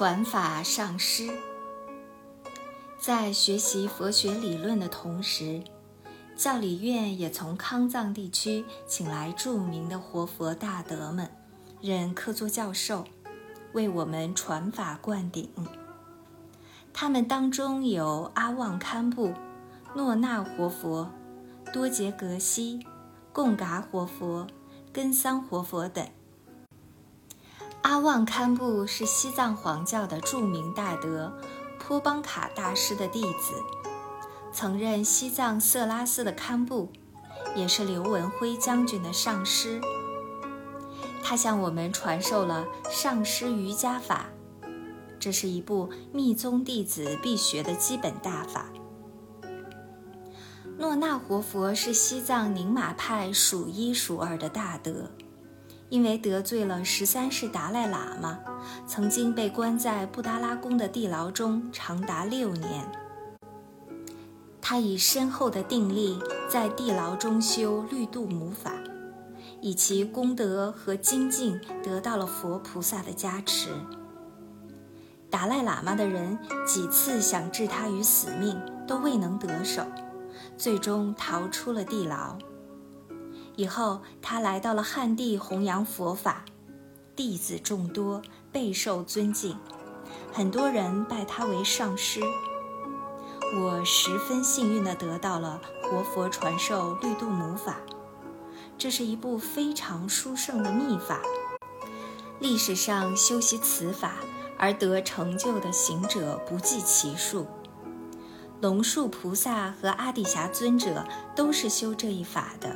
传法上师，在学习佛学理论的同时，教理院也从康藏地区请来著名的活佛大德们，任客座教授，为我们传法灌顶。他们当中有阿旺堪布、诺那活佛、多杰格西、贡嘎活佛、根桑活佛等。阿旺堪布是西藏黄教的著名大德坡邦卡大师的弟子，曾任西藏色拉寺的堪布，也是刘文辉将军的上师。他向我们传授了上师瑜伽法，这是一部密宗弟子必学的基本大法。诺那活佛是西藏宁玛派数一数二的大德。因为得罪了十三世达赖喇嘛，曾经被关在布达拉宫的地牢中长达六年。他以深厚的定力在地牢中修绿度母法，以其功德和精进得到了佛菩萨的加持。达赖喇嘛的人几次想置他于死命，都未能得手，最终逃出了地牢。以后，他来到了汉地，弘扬佛法，弟子众多，备受尊敬，很多人拜他为上师。我十分幸运地得到了活佛传授律度母法，这是一部非常殊胜的秘法。历史上修习此法而得成就的行者不计其数，龙树菩萨和阿底峡尊者都是修这一法的。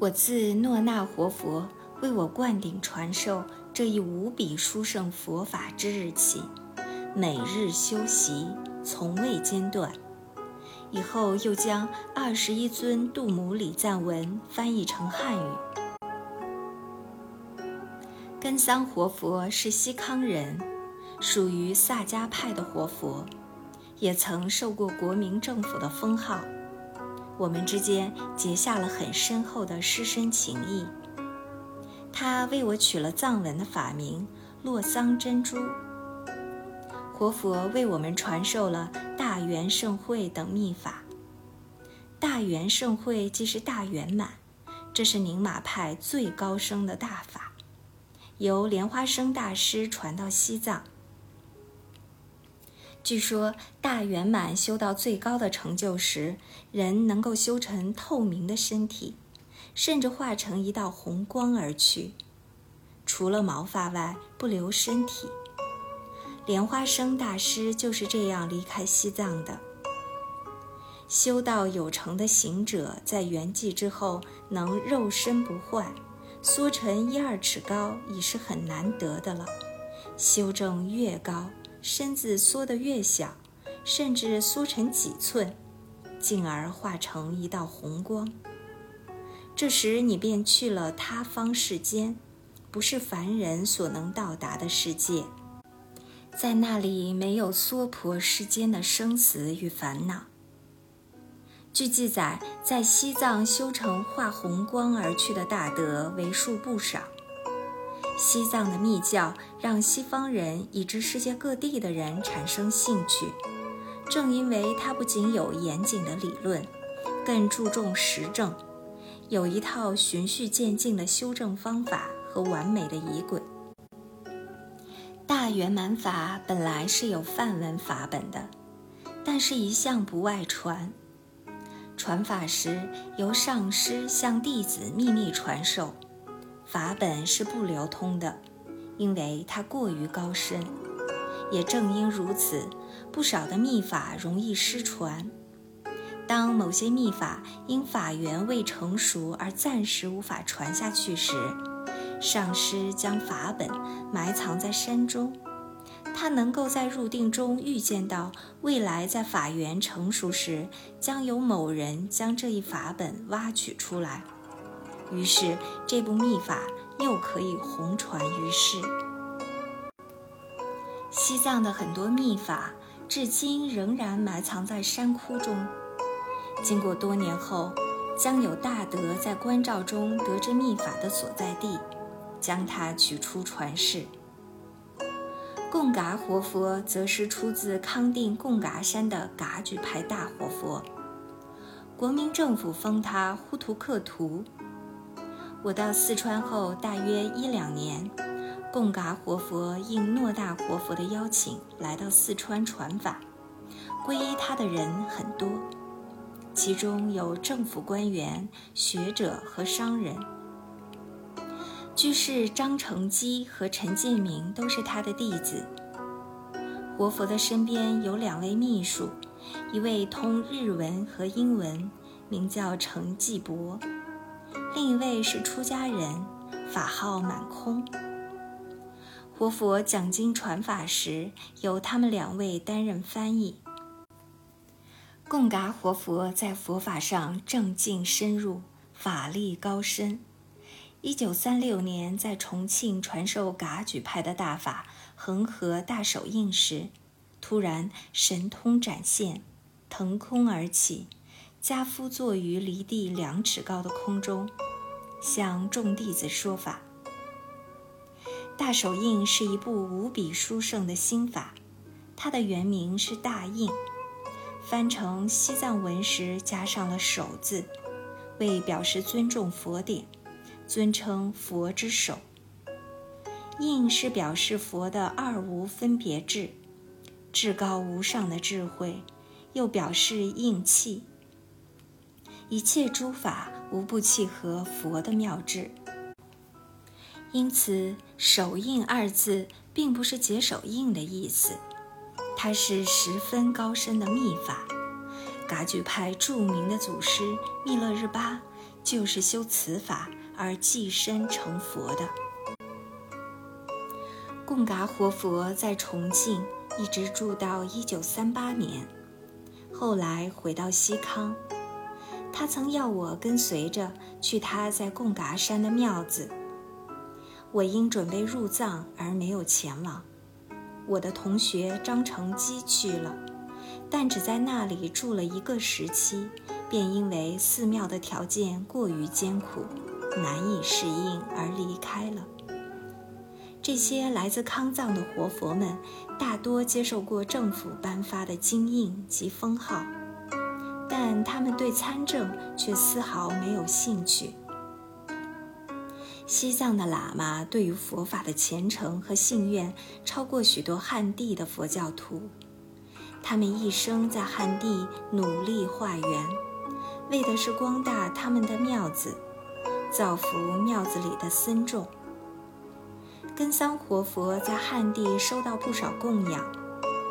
我自诺那活佛为我灌顶传授这一无比殊胜佛法之日起，每日修习，从未间断。以后又将二十一尊度母礼赞文翻译成汉语。根桑活佛是西康人，属于萨迦派的活佛，也曾受过国民政府的封号。我们之间结下了很深厚的师生情谊。他为我取了藏文的法名“洛桑珍珠”。活佛为我们传授了大圆盛会等秘法。大圆盛会即是大圆满，这是宁玛派最高深的大法，由莲花生大师传到西藏。据说大圆满修到最高的成就时，人能够修成透明的身体，甚至化成一道红光而去，除了毛发外不留身体。莲花生大师就是这样离开西藏的。修道有成的行者，在圆寂之后能肉身不坏，缩成一二尺高，已是很难得的了。修正越高。身子缩得越小，甚至缩成几寸，进而化成一道红光。这时你便去了他方世间，不是凡人所能到达的世界。在那里没有娑婆世间的生死与烦恼。据记载，在西藏修成化红光而去的大德为数不少。西藏的密教让西方人以至世界各地的人产生兴趣，正因为它不仅有严谨的理论，更注重实证，有一套循序渐进的修正方法和完美的仪轨。大圆满法本来是有梵文法本的，但是一向不外传，传法时由上师向弟子秘密传授。法本是不流通的，因为它过于高深。也正因如此，不少的秘法容易失传。当某些秘法因法缘未成熟而暂时无法传下去时，上师将法本埋藏在山中。他能够在入定中预见到未来在法缘成熟时，将有某人将这一法本挖取出来。于是，这部秘法又可以红传于世。西藏的很多秘法，至今仍然埋藏在山窟中。经过多年后，将有大德在关照中得知秘法的所在地，将它取出传世。贡嘎活佛则是出自康定贡嘎山的噶举派大活佛，国民政府封他呼图克图。我到四川后大约一两年，贡嘎活佛应诺大活佛的邀请来到四川传法，皈依他的人很多，其中有政府官员、学者和商人。居士张承基和陈建明都是他的弟子。活佛的身边有两位秘书，一位通日文和英文，名叫程继博；另一位是出家人，法号满空。活佛讲经传法时，由他们两位担任翻译。贡嘎活佛在佛法上正进深入，法力高深。一九三六年，在重庆传授噶举派的大法恒河大手印时，突然神通展现，腾空而起，家夫坐于离地两尺高的空中，向众弟子说法。大手印是一部无比殊胜的心法，它的原名是大印，翻成西藏文时加上了“手”字，为表示尊重佛典。尊称佛之手，印是表示佛的二无分别智，至高无上的智慧，又表示印气。一切诸法无不契合佛的妙智，因此“手印”二字并不是解手印的意思，它是十分高深的秘法。噶举派著名的祖师密勒日巴就是修此法。而寄身成佛的贡嘎活佛在重庆一直住到一九三八年，后来回到西康。他曾要我跟随着去他在贡嘎山的庙子，我因准备入藏而没有前往。我的同学张成基去了，但只在那里住了一个时期，便因为寺庙的条件过于艰苦。难以适应而离开了。这些来自康藏的活佛们，大多接受过政府颁发的金印及封号，但他们对参政却丝毫没有兴趣。西藏的喇嘛对于佛法的虔诚和信愿，超过许多汉地的佛教徒。他们一生在汉地努力化缘，为的是光大他们的庙子。造福庙子里的僧众。根桑活佛在汉地收到不少供养，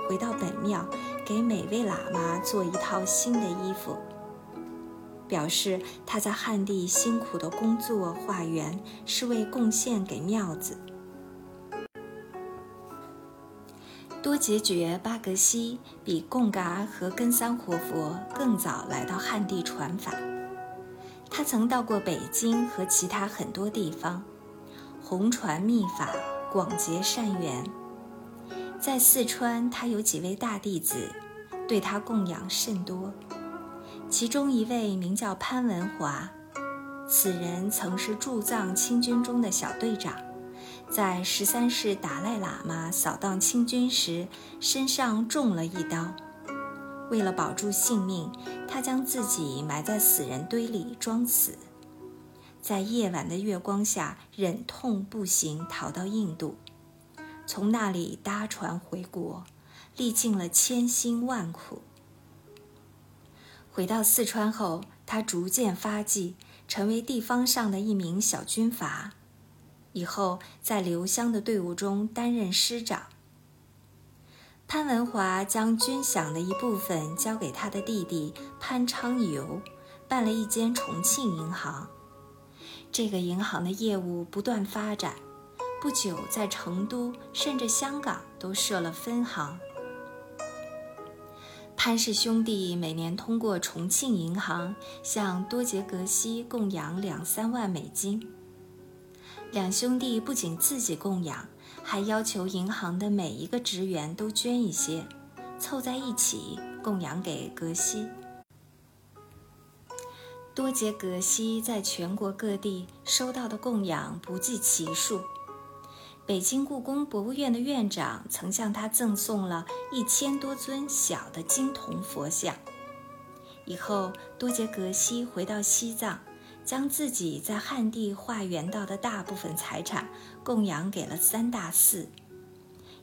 回到本庙，给每位喇嘛做一套新的衣服，表示他在汉地辛苦的工作化缘是为贡献给庙子。多杰觉巴格西比贡嘎和根桑活佛更早来到汉地传法。他曾到过北京和其他很多地方，弘传秘法，广结善缘。在四川，他有几位大弟子，对他供养甚多。其中一位名叫潘文华，此人曾是驻藏清军中的小队长，在十三世达赖喇嘛扫荡清军时，身上中了一刀。为了保住性命，他将自己埋在死人堆里装死，在夜晚的月光下忍痛步行逃到印度，从那里搭船回国，历尽了千辛万苦。回到四川后，他逐渐发迹，成为地方上的一名小军阀，以后在留乡的队伍中担任师长。潘文华将军饷的一部分交给他的弟弟潘昌游，办了一间重庆银行。这个银行的业务不断发展，不久在成都甚至香港都设了分行。潘氏兄弟每年通过重庆银行向多杰格西供养两三万美金。两兄弟不仅自己供养。还要求银行的每一个职员都捐一些，凑在一起供养给格西。多杰格西在全国各地收到的供养不计其数，北京故宫博物院的院长曾向他赠送了一千多尊小的金铜佛像。以后，多杰格西回到西藏，将自己在汉地化缘到的大部分财产供养给了三大寺，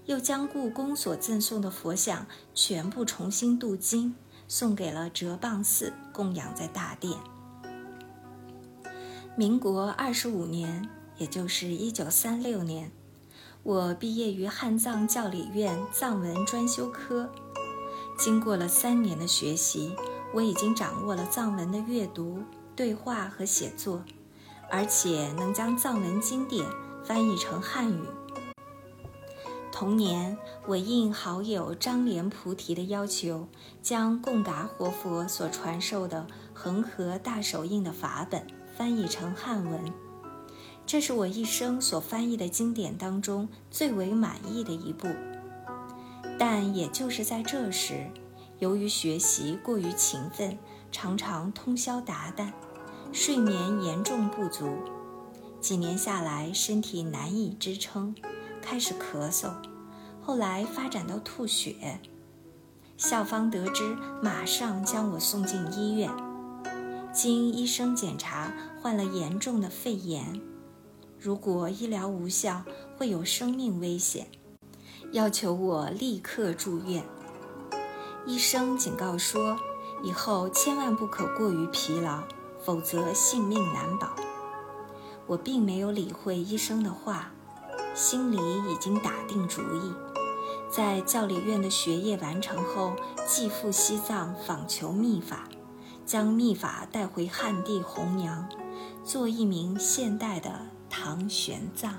又将故宫所赠送的佛像全部重新镀金，送给了哲蚌寺，供养在大殿。民国二十五年，也就是一九三六年。我毕业于汉藏教理院藏文专修科，经过了三年的学习，我已经掌握了藏文的阅读、对话和写作，而且能将藏文经典翻译成汉语。同年，我应好友张莲菩提的要求，将贡嘎活佛所传授的恒河大手印的法本翻译成汉文。这是我一生所翻译的经典当中最为满意的一部，但也就是在这时，由于学习过于勤奋，常常通宵达旦，睡眠严重不足，几年下来身体难以支撑，开始咳嗽，后来发展到吐血。校方得知，马上将我送进医院，经医生检查，患了严重的肺炎。如果医疗无效，会有生命危险，要求我立刻住院。医生警告说，以后千万不可过于疲劳，否则性命难保。我并没有理会医生的话，心里已经打定主意，在教理院的学业完成后，即赴西藏访求秘法，将秘法带回汉地弘扬，做一名现代的。唐玄奘。